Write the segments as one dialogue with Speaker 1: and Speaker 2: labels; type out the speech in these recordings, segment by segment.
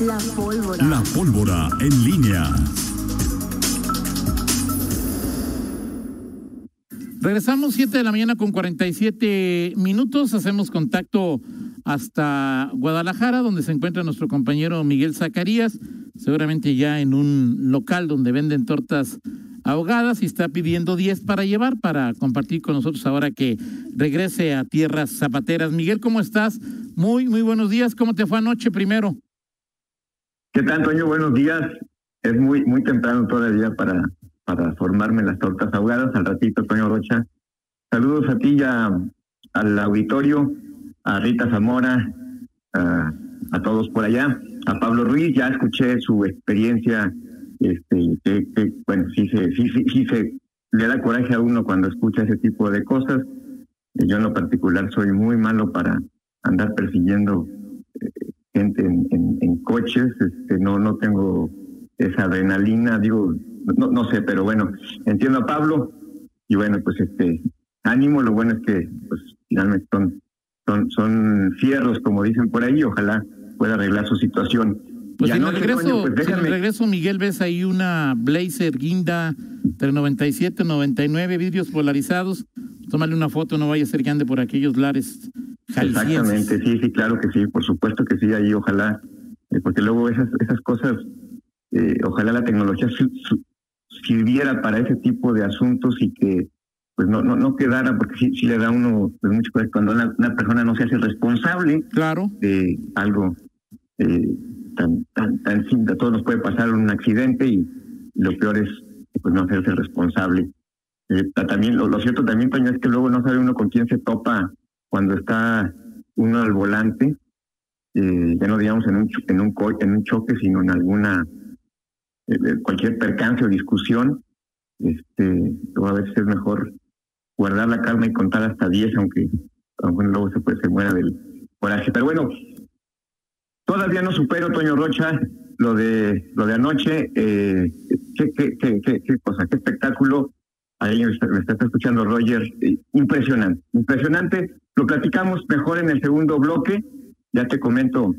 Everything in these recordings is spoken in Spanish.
Speaker 1: La pólvora.
Speaker 2: La pólvora en línea.
Speaker 3: Regresamos 7 de la mañana con 47 minutos. Hacemos contacto hasta Guadalajara, donde se encuentra nuestro compañero Miguel Zacarías, seguramente ya en un local donde venden tortas ahogadas y está pidiendo 10 para llevar, para compartir con nosotros ahora que regrese a tierras zapateras. Miguel, ¿cómo estás? Muy, muy buenos días. ¿Cómo te fue anoche primero?
Speaker 4: ¿Qué tal, Toño? Buenos días. Es muy muy temprano todavía para, para formarme las tortas ahogadas. Al ratito, Toño Rocha. Saludos a ti ya al auditorio, a Rita Zamora, a, a, todos por allá, a Pablo Ruiz. Ya escuché su experiencia. Este, que, bueno, sí se, sí se le da coraje a uno cuando escucha ese tipo de cosas. Yo en lo particular soy muy malo para andar persiguiendo gente en, en, coches, este, no, no tengo esa adrenalina, digo, no, no sé, pero bueno, entiendo a Pablo y bueno, pues este, ánimo, lo bueno es que pues finalmente son, son, son fierros, como dicen por ahí, ojalá pueda arreglar su situación.
Speaker 3: Pues en, el regreso, pues en el regreso, Miguel, ves ahí una Blazer guinda del 97, 99, vidrios polarizados. Tómale una foto, no vaya a ser que ande por aquellos lares
Speaker 4: Exactamente, sí, sí, claro que sí, por supuesto que sí, ahí ojalá, eh, porque luego esas, esas cosas, eh, ojalá la tecnología sirviera para ese tipo de asuntos y que pues no no, no quedara, porque sí, sí le da uno pues, mucho cuando una, una, persona no se hace responsable
Speaker 3: claro.
Speaker 4: de algo eh, tan, tan, tan simple, a todos nos puede pasar un accidente y lo peor es pues no hacerse responsable. también lo, lo cierto también, Toño, es que luego no sabe uno con quién se topa cuando está uno al volante, eh, ya no digamos en un, en un, en un choque, sino en alguna, eh, cualquier percance o discusión, este, a veces es mejor guardar la calma y contar hasta 10, aunque, aunque luego se, puede, se muera del coraje. Pero bueno, todavía no supero, Toño Rocha, lo de lo de anoche. Eh, qué, qué, qué, qué, cosa, qué espectáculo. Ahí me está, está escuchando Roger. impresionante, impresionante. Lo platicamos mejor en el segundo bloque. Ya te comento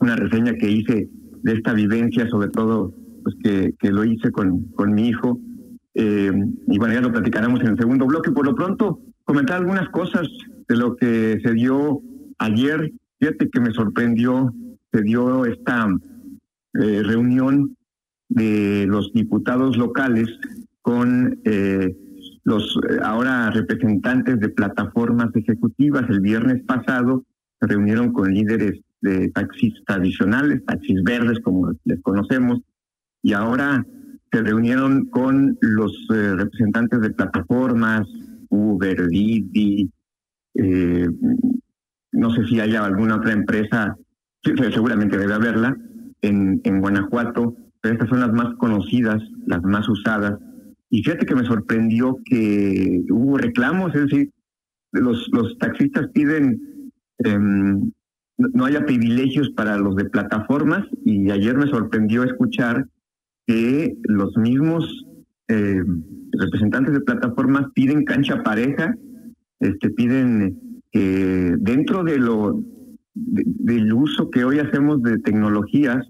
Speaker 4: una reseña que hice de esta vivencia, sobre todo pues que, que lo hice con, con mi hijo. Eh, y bueno, ya lo platicaremos en el segundo bloque. Por lo pronto, comentar algunas cosas de lo que se dio ayer. Fíjate que me sorprendió, se dio esta eh, reunión de los diputados locales con eh, los eh, ahora representantes de plataformas ejecutivas. El viernes pasado se reunieron con líderes de taxis tradicionales, taxis verdes como les conocemos, y ahora se reunieron con los eh, representantes de plataformas, Uber, Didi, eh, no sé si haya alguna otra empresa, seguramente debe haberla, en, en Guanajuato, pero estas son las más conocidas, las más usadas, y fíjate que me sorprendió que hubo reclamos, es decir, los, los taxistas piden um, no haya privilegios para los de plataformas y ayer me sorprendió escuchar que los mismos eh, representantes de plataformas piden cancha pareja, este piden que dentro de lo de, del uso que hoy hacemos de tecnologías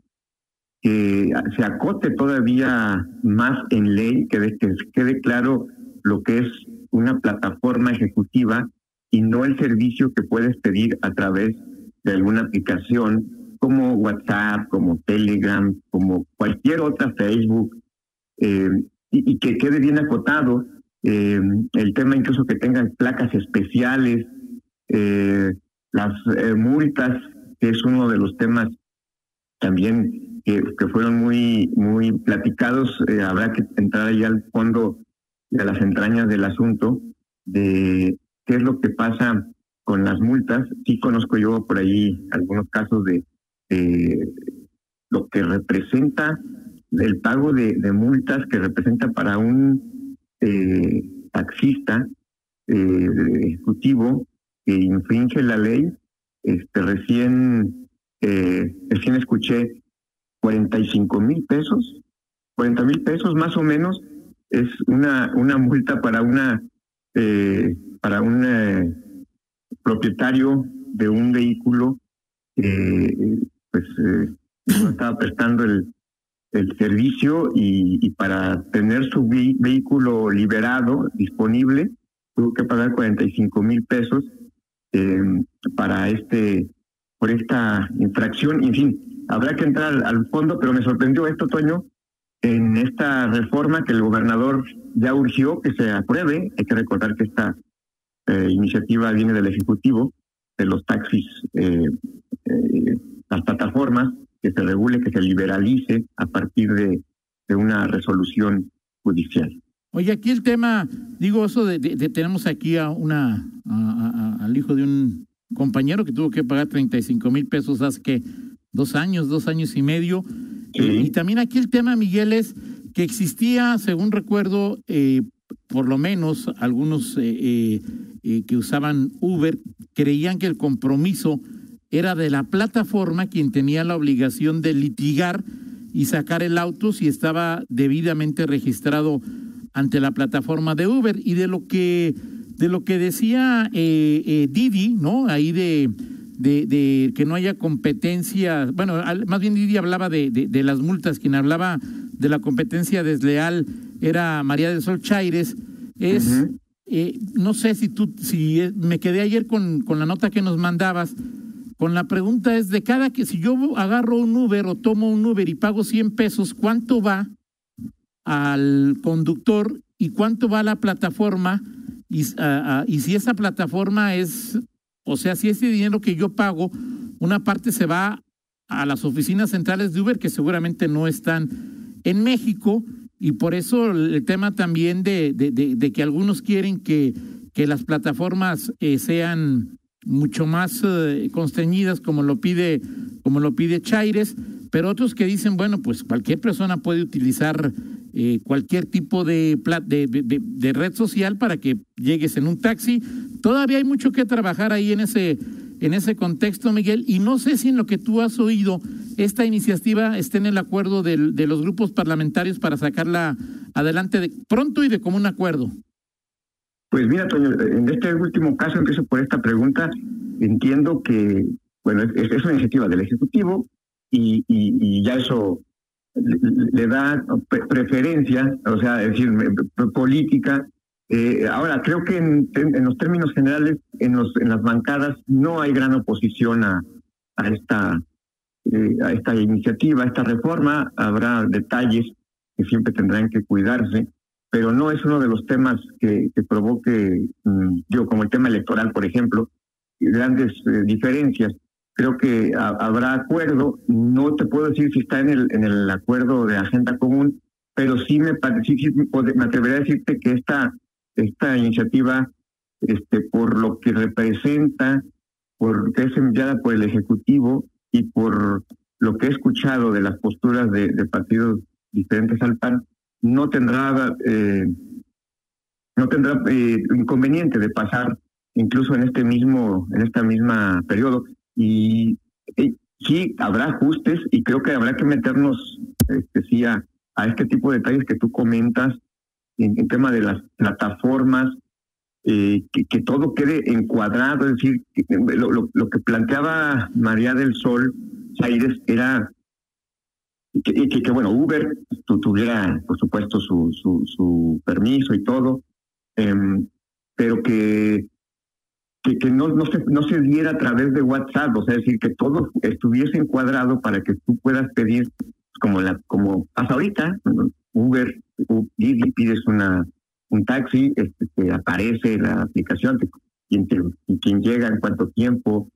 Speaker 4: que se acote todavía más en ley, que, que quede claro lo que es una plataforma ejecutiva y no el servicio que puedes pedir a través de alguna aplicación como WhatsApp, como Telegram, como cualquier otra Facebook, eh, y, que quede bien acotado eh, el tema incluso que tengan placas especiales, eh, las multas, que es uno de los temas también que, fueron muy, muy platicados. Eh, habrá que entrar ahí al fondo de las entrañas del asunto, de qué es lo que pasa con las multas. Sí conozco yo por ahí algunos casos de, lo que representa el pago de, multas que representa para un eh, taxista eh, ejecutivo que infringe la ley. Este recién eh, recién escuché 45 mil pesos, 40 mil pesos más o menos, es una, una multa para una eh, para un eh, propietario de un vehículo eh, pues estaba prestando el, el servicio y, para tener su vehículo liberado, disponible, tuvo que pagar 45 mil pesos em, para este, por esta infracción. En fin, habrá que entrar al, fondo, pero me sorprendió esto, Toño, en esta reforma que el gobernador ya urgió que se apruebe. Hay que recordar que esta eh, iniciativa viene del Ejecutivo, de los taxis, eh, eh, las plataformas, que se regule, que se liberalice a partir de, de una resolución judicial.
Speaker 3: Oye, aquí el tema, digo eso de, tenemos aquí a una al hijo de un compañero que tuvo que pagar 35 mil pesos hace que dos años, dos años y medio. y también aquí el tema, Miguel, es que existía, según recuerdo, eh, por lo menos algunos eh, eh, que usaban Uber creían que el compromiso era de la plataforma quien tenía la obligación de litigar y sacar el auto si estaba debidamente registrado ante la plataforma de Uber y de lo que de lo que decía eh, eh, Didi, ¿no? Ahí de, de, que no haya competencia, bueno, más bien Didi hablaba de, de, las multas, quien hablaba de la competencia desleal era María del Sol Chaires, es, eh, no sé si tú, si me quedé ayer con, con la nota que nos mandabas, con la pregunta es de cada que si yo agarro un Uber o tomo un Uber y pago 100 pesos, ¿cuánto va al conductor y cuánto va a la plataforma? Y, y si esa plataforma es, o sea, si ese dinero que yo pago, una parte se va a las oficinas centrales de Uber que seguramente no están en México y por eso el tema también de, de, de, que algunos quieren que, que las plataformas eh, sean mucho más eh, constreñidas como lo pide como lo pide Chaires, pero otros que dicen, bueno, pues cualquier persona puede utilizar eh, cualquier tipo de, de, red social para que llegues en un taxi. Todavía hay mucho que trabajar ahí en ese, en ese contexto, Miguel, y no sé si en lo que tú has oído esta iniciativa esté en el acuerdo de, de los grupos parlamentarios para sacarla adelante de, pronto y de común acuerdo.
Speaker 4: Pues mira, Toño, en este último caso, empiezo por esta pregunta. Entiendo que, bueno, es, una iniciativa del Ejecutivo y, y, ya eso le, da preferencia, o sea, es decir, política. Eh, ahora, creo que en, en, los términos generales, en, los, en las bancadas, no hay gran oposición a, esta, eh, a esta iniciativa, a esta reforma. Habrá detalles que siempre tendrán que cuidarse pero no es uno de los temas que, provoque, mm, yo como el tema electoral, por ejemplo, grandes eh, diferencias. Creo que habrá acuerdo, no te puedo decir si está en el, acuerdo de agenda común, pero sí me, sí, me atrevería a decirte que esta, esta iniciativa, este, por lo que representa, por que es enviada por el Ejecutivo y por lo que he escuchado de las posturas de, partidos diferentes al PAN, no tendrá eh, no tendrá eh, inconveniente de pasar incluso en este mismo en esta misma periodo. Y sí habrá ajustes y creo que habrá que meternos este, sí a, este tipo de detalles que tú comentas en, el tema de las plataformas eh, que, todo quede encuadrado es decir lo, lo, lo que planteaba María del Sol Aires era y que, que, bueno, Uber tuviera, por supuesto, su, su, su permiso y todo, em, pero que, que, que, no, no, se, no se diera a través de WhatsApp, o sea, es decir, que todo estuviese encuadrado para que tú puedas pedir, como la como hasta ahorita, Uber, Didi, pides una un taxi, este, te aparece la aplicación, te, quien, quien llega, en cuánto tiempo,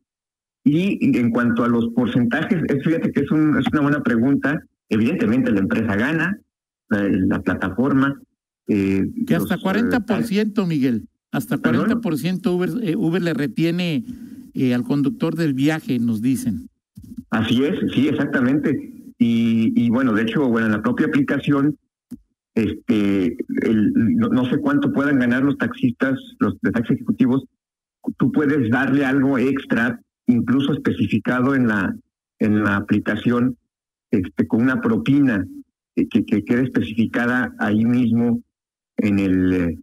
Speaker 4: y en cuanto a los porcentajes, fíjate que es, un, es una buena pregunta. Evidentemente la empresa gana, la, plataforma.
Speaker 3: Eh, que hasta 40%, eh, Miguel, hasta 40% Uber, eh, Uber le retiene eh, al conductor del viaje, nos dicen.
Speaker 4: Así es, sí, exactamente. Y, y bueno, de hecho, bueno, en la propia aplicación, este, el, no, sé cuánto puedan ganar los taxistas, los de taxi ejecutivos, tú puedes darle algo extra incluso especificado en la, en la aplicación este, con una propina que, que quede especificada ahí mismo en el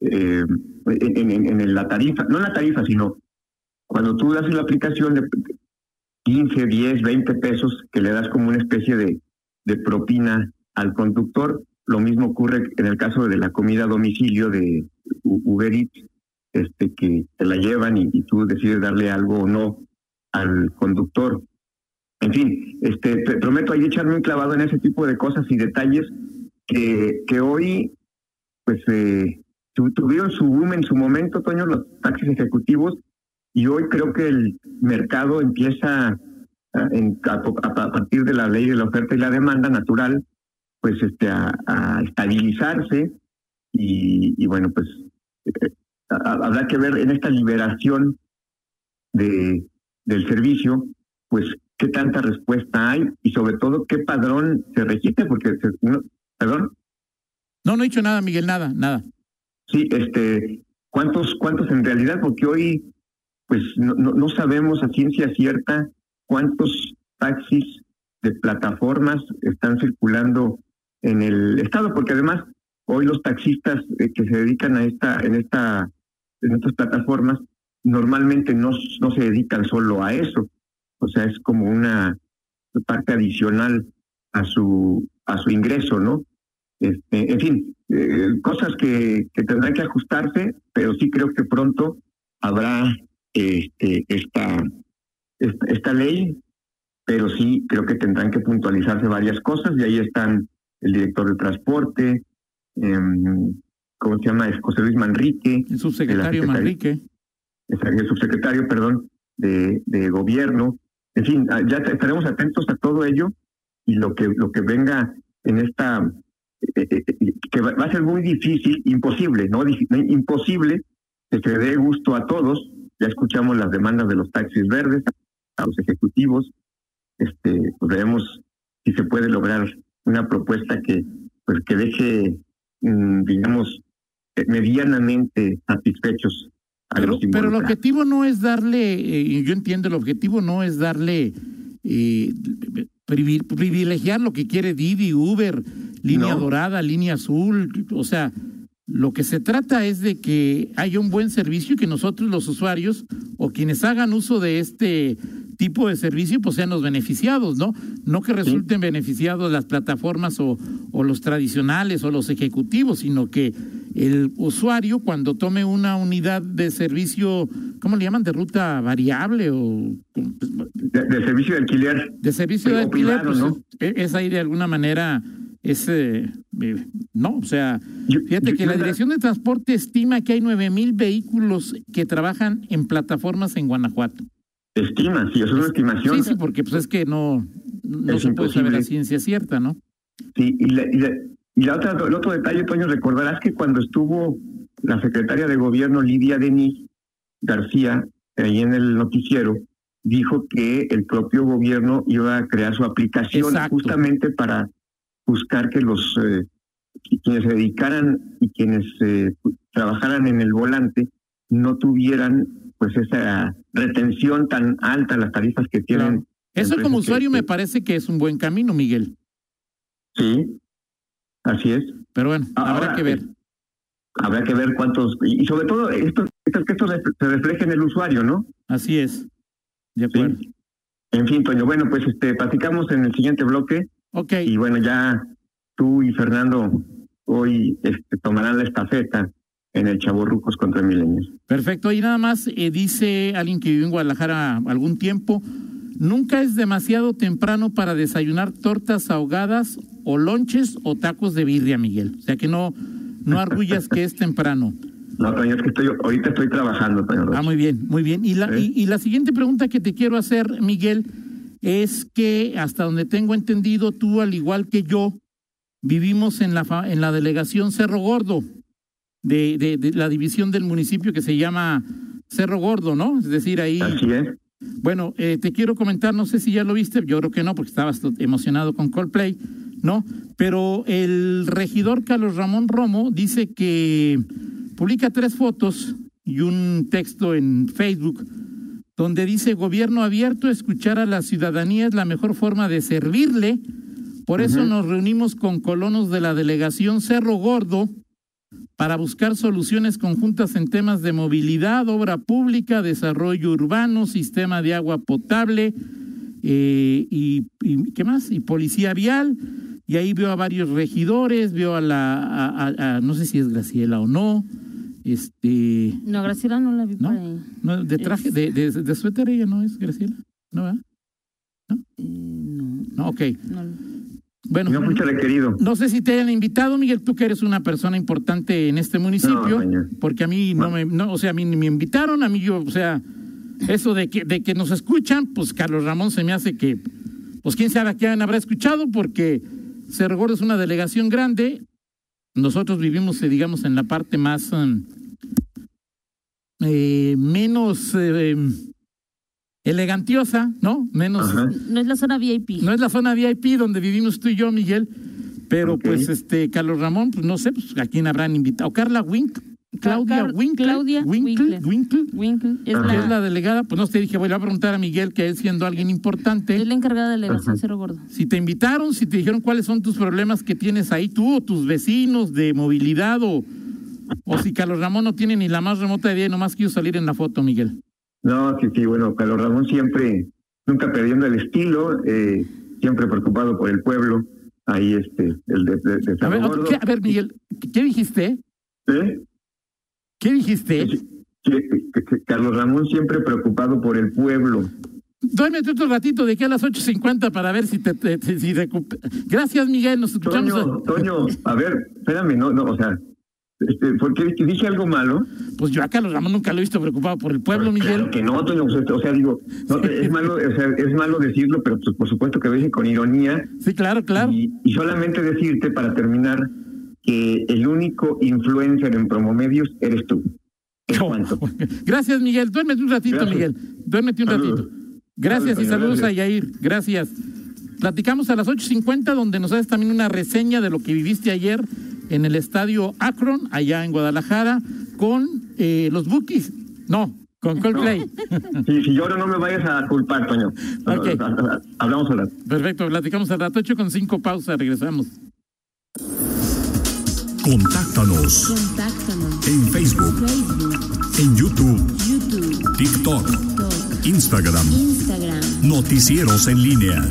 Speaker 4: eh, en, en, la tarifa, no en la tarifa, sino cuando tú das la aplicación 15, 10, 20 pesos que le das como una especie de, de propina al conductor. Lo mismo ocurre en el caso de la comida a domicilio de Uber Eats, este, que te la llevan y, y tú decides darle algo o no al conductor. En fin, este, te prometo ahí echarme un clavado en ese tipo de cosas y detalles que, que hoy, pues, eh, tuvieron su boom en su momento, Toño, los taxis ejecutivos, y hoy creo que el mercado empieza a, en, a, partir de la ley de la oferta y la demanda natural, pues, este, a, a estabilizarse y, y, bueno, pues, eh, habrá que ver en esta liberación de del servicio, pues qué tanta respuesta hay y sobre todo qué padrón se registra, porque, perdón.
Speaker 3: No, no he dicho nada, Miguel, nada, nada.
Speaker 4: Sí, este, ¿cuántos, cuántos en realidad? Porque hoy, pues no, no, sabemos a ciencia cierta cuántos taxis de plataformas están circulando en el estado, porque además hoy los taxistas eh, que se dedican a esta, en esta, en estas plataformas, normalmente no, no se dedican solo a eso, o sea, es como una parte adicional a su, a su ingreso, ¿no? Este, en fin, eh, cosas que, que tendrán que ajustarse, pero sí creo que pronto habrá este, esta, esta, ley, pero sí creo que tendrán que puntualizarse varias cosas y ahí están el director de transporte, eh, ¿cómo se llama? Es José Luis Manrique.
Speaker 3: El subsecretario Manrique
Speaker 4: el subsecretario, perdón, de, de gobierno. En fin, ah, ya estaremos atentos a todo ello y lo que lo que venga en esta eh, eh, eh, que va, a ser muy difícil, imposible, no imposible que se dé gusto a todos. Ya escuchamos las demandas de los taxis verdes, a los ejecutivos. Este, pues veremos si se puede lograr una propuesta que pues que deje, mm, digamos, medianamente satisfechos
Speaker 3: pero, pero, el objetivo no es darle, eh, yo entiendo, el objetivo no es darle, eh, privilegiar lo que quiere Didi, Uber, línea dorada, línea azul, o sea, lo que se trata es de que haya un buen servicio y que nosotros los usuarios o quienes hagan uso de este tipo de servicio pues sean los beneficiados, ¿no? No que resulten beneficiados las plataformas o, o los tradicionales o los ejecutivos, sino que el usuario cuando tome una unidad de servicio, ¿cómo le llaman? De ruta variable o...
Speaker 4: De, servicio de alquiler.
Speaker 3: De servicio de alquiler, pues, es, ahí de alguna manera es eh, eh, no, o sea, fíjate que la Dirección de Transporte estima que hay nueve mil vehículos que trabajan en plataformas en Guanajuato.
Speaker 4: Estima, sí, es una estimación.
Speaker 3: Sí, sí, porque pues es que no, no se puede saber la ciencia cierta, ¿no?
Speaker 4: Sí, y, la, y la otra, el otro detalle, Toño, recordarás que cuando estuvo la secretaria de gobierno Lidia Denis García ahí en el noticiero, dijo que el propio gobierno iba a crear su aplicación justamente para buscar que los eh, quienes se dedicaran y quienes eh, trabajaran en el volante no tuvieran pues esa retención tan alta las tarifas que tienen.
Speaker 3: Eso como usuario me parece que es un buen camino, Miguel.
Speaker 4: Sí, Así es.
Speaker 3: Pero bueno, habrá que ver.
Speaker 4: Habrá que ver cuántos, y sobre todo esto, esto que esto se refleje en el usuario, ¿no?
Speaker 3: Así es. De acuerdo.
Speaker 4: En fin, Toño, bueno, pues este, platicamos en el siguiente bloque.
Speaker 3: Ok.
Speaker 4: Y bueno, ya tú y Fernando hoy este, tomarán la estafeta en el Chaborrucos contra Milenios.
Speaker 3: Perfecto. Y nada más eh, dice alguien que vivió en Guadalajara algún tiempo, nunca es demasiado temprano para desayunar tortas ahogadas o lonches o tacos de birria, Miguel. O sea que no, no arguyas que es temprano.
Speaker 4: No, Toño, es que estoy, ahorita estoy trabajando, Toño.
Speaker 3: Ah, muy bien, muy bien. Y la, y, la siguiente pregunta que te quiero hacer, Miguel, es que hasta donde tengo entendido, tú, al igual que yo, vivimos en la, en la delegación Cerro Gordo, de, de, la división del municipio que se llama Cerro Gordo, ¿no? Es decir, ahí...
Speaker 4: Así es.
Speaker 3: Bueno, eh, te quiero comentar, no sé si ya lo viste, yo creo que no, porque estabas emocionado con Coldplay, ¿no? Pero el regidor Carlos Ramón Romo dice que publica tres fotos y un texto en Facebook donde dice gobierno abierto, escuchar a la ciudadanía es la mejor forma de servirle. Por eso nos reunimos con colonos de la delegación Cerro Gordo para buscar soluciones conjuntas en temas de movilidad, obra pública, desarrollo urbano, sistema de agua potable, eh, y, y, ¿qué más? Y policía vial, y ahí veo a varios regidores, veo a la, a, a, no sé si es Graciela o no, este...
Speaker 1: No, Graciela no la vi
Speaker 3: ¿no?
Speaker 1: por ahí.
Speaker 3: no de traje, de, de, de suéter ella no es Graciela, ¿no? ¿verdad?
Speaker 1: Eh, no,
Speaker 3: No, ok.
Speaker 1: no.
Speaker 3: Bueno,
Speaker 4: No fuiste requerido.
Speaker 3: no sé si te hayan invitado, Miguel, tú que eres una persona importante en este municipio,
Speaker 4: No,
Speaker 3: porque a mí no me, no, o sea, a mí ni me invitaron, a mí yo, o sea, eso de que, de que nos escuchan, pues Carlos Ramón se me hace que, pues quién sabe a quién habrá escuchado, porque Cerro Gordo es una delegación grande, nosotros vivimos, eh, digamos, en la parte más, um, eh, menos eh, elegantiosa, ¿no? Menos,
Speaker 4: Ajá.
Speaker 1: No es la zona VIP.
Speaker 3: no es la zona VIP donde vivimos tú y yo, Miguel, pero pues este Carlos Ramón, pues no sé, pues a quién habrán invitado. Carla Wink, Claudia
Speaker 1: Car-
Speaker 3: Winkle,
Speaker 1: Claudia
Speaker 3: Winkle,
Speaker 1: Winkle.
Speaker 3: Winkle,
Speaker 1: Winkle es
Speaker 3: es
Speaker 1: la,
Speaker 3: la delegada, pues no sé, dije, voy a preguntar a Miguel, que él siendo alguien importante,
Speaker 1: es la encargada de delegación
Speaker 4: Ajá.
Speaker 1: Cerro Gordo.
Speaker 3: si te invitaron, si te dijeron cuáles son tus problemas que tienes ahí tú o tus vecinos de movilidad o, o si Carlos Ramón no tiene ni la más remota idea y nomás quiero salir en la foto, Miguel.
Speaker 4: No, sí, sí, bueno, Carlos Ramón siempre, nunca perdiendo el estilo, eh, siempre preocupado por el pueblo, ahí este, el de, de, de
Speaker 3: A
Speaker 4: Cerro
Speaker 3: ver,
Speaker 4: Gordo.
Speaker 3: ¿qué- a ver Miguel, ¿qué dijiste?
Speaker 4: ¿Eh?
Speaker 3: ¿Qué dijiste?
Speaker 4: Que- que- que Carlos Ramón siempre preocupado por el pueblo.
Speaker 3: Duérmete otro ratito de aquí a las 8.50 para ver si te, si recupe- Gracias, Miguel. Nos escuchamos.
Speaker 4: Toño, Toño, a ver, espérame, no, no, o sea, este, porque dije algo malo.
Speaker 3: Pues yo a Carlos Ramón nunca lo he visto preocupado por el pueblo,
Speaker 4: Pues
Speaker 3: Miguel.
Speaker 4: Claro que no, Toño, o sea, o sea, digo, no, es malo, o sea, es malo decirlo, pero pues, por supuesto que lo dije con ironía
Speaker 3: Sí, claro, claro.
Speaker 4: y, y solamente decirte para terminar que el único influencer en promomedios eres tú. Cuanto.
Speaker 3: Gracias, Miguel. Duérmete un ratito,
Speaker 4: Gracias.
Speaker 3: Miguel. Duérmete un
Speaker 4: Saludos.
Speaker 3: ratito. Gracias y
Speaker 4: Saludos,
Speaker 3: saludos a
Speaker 4: gracias.
Speaker 3: Yair. Gracias. Platicamos a las 8.50 donde nos haces también una reseña de lo que viviste ayer en el estadio Akron, allá en Guadalajara, con eh, los Bookies. No, con Coldplay.
Speaker 4: Si, si lloro no me vayas a culpar, Toño.
Speaker 3: Ok.
Speaker 4: Hablamos ahora.
Speaker 3: Perfecto, platicamos al rato 8 con 5 pausas, regresamos.
Speaker 2: Contáctanos
Speaker 5: Contáctanos.
Speaker 2: en Facebook,
Speaker 5: Facebook,
Speaker 2: en YouTube,
Speaker 5: YouTube,
Speaker 2: TikTok,
Speaker 5: TikTok,
Speaker 2: Instagram.
Speaker 5: Instagram.
Speaker 2: Noticieros en línea.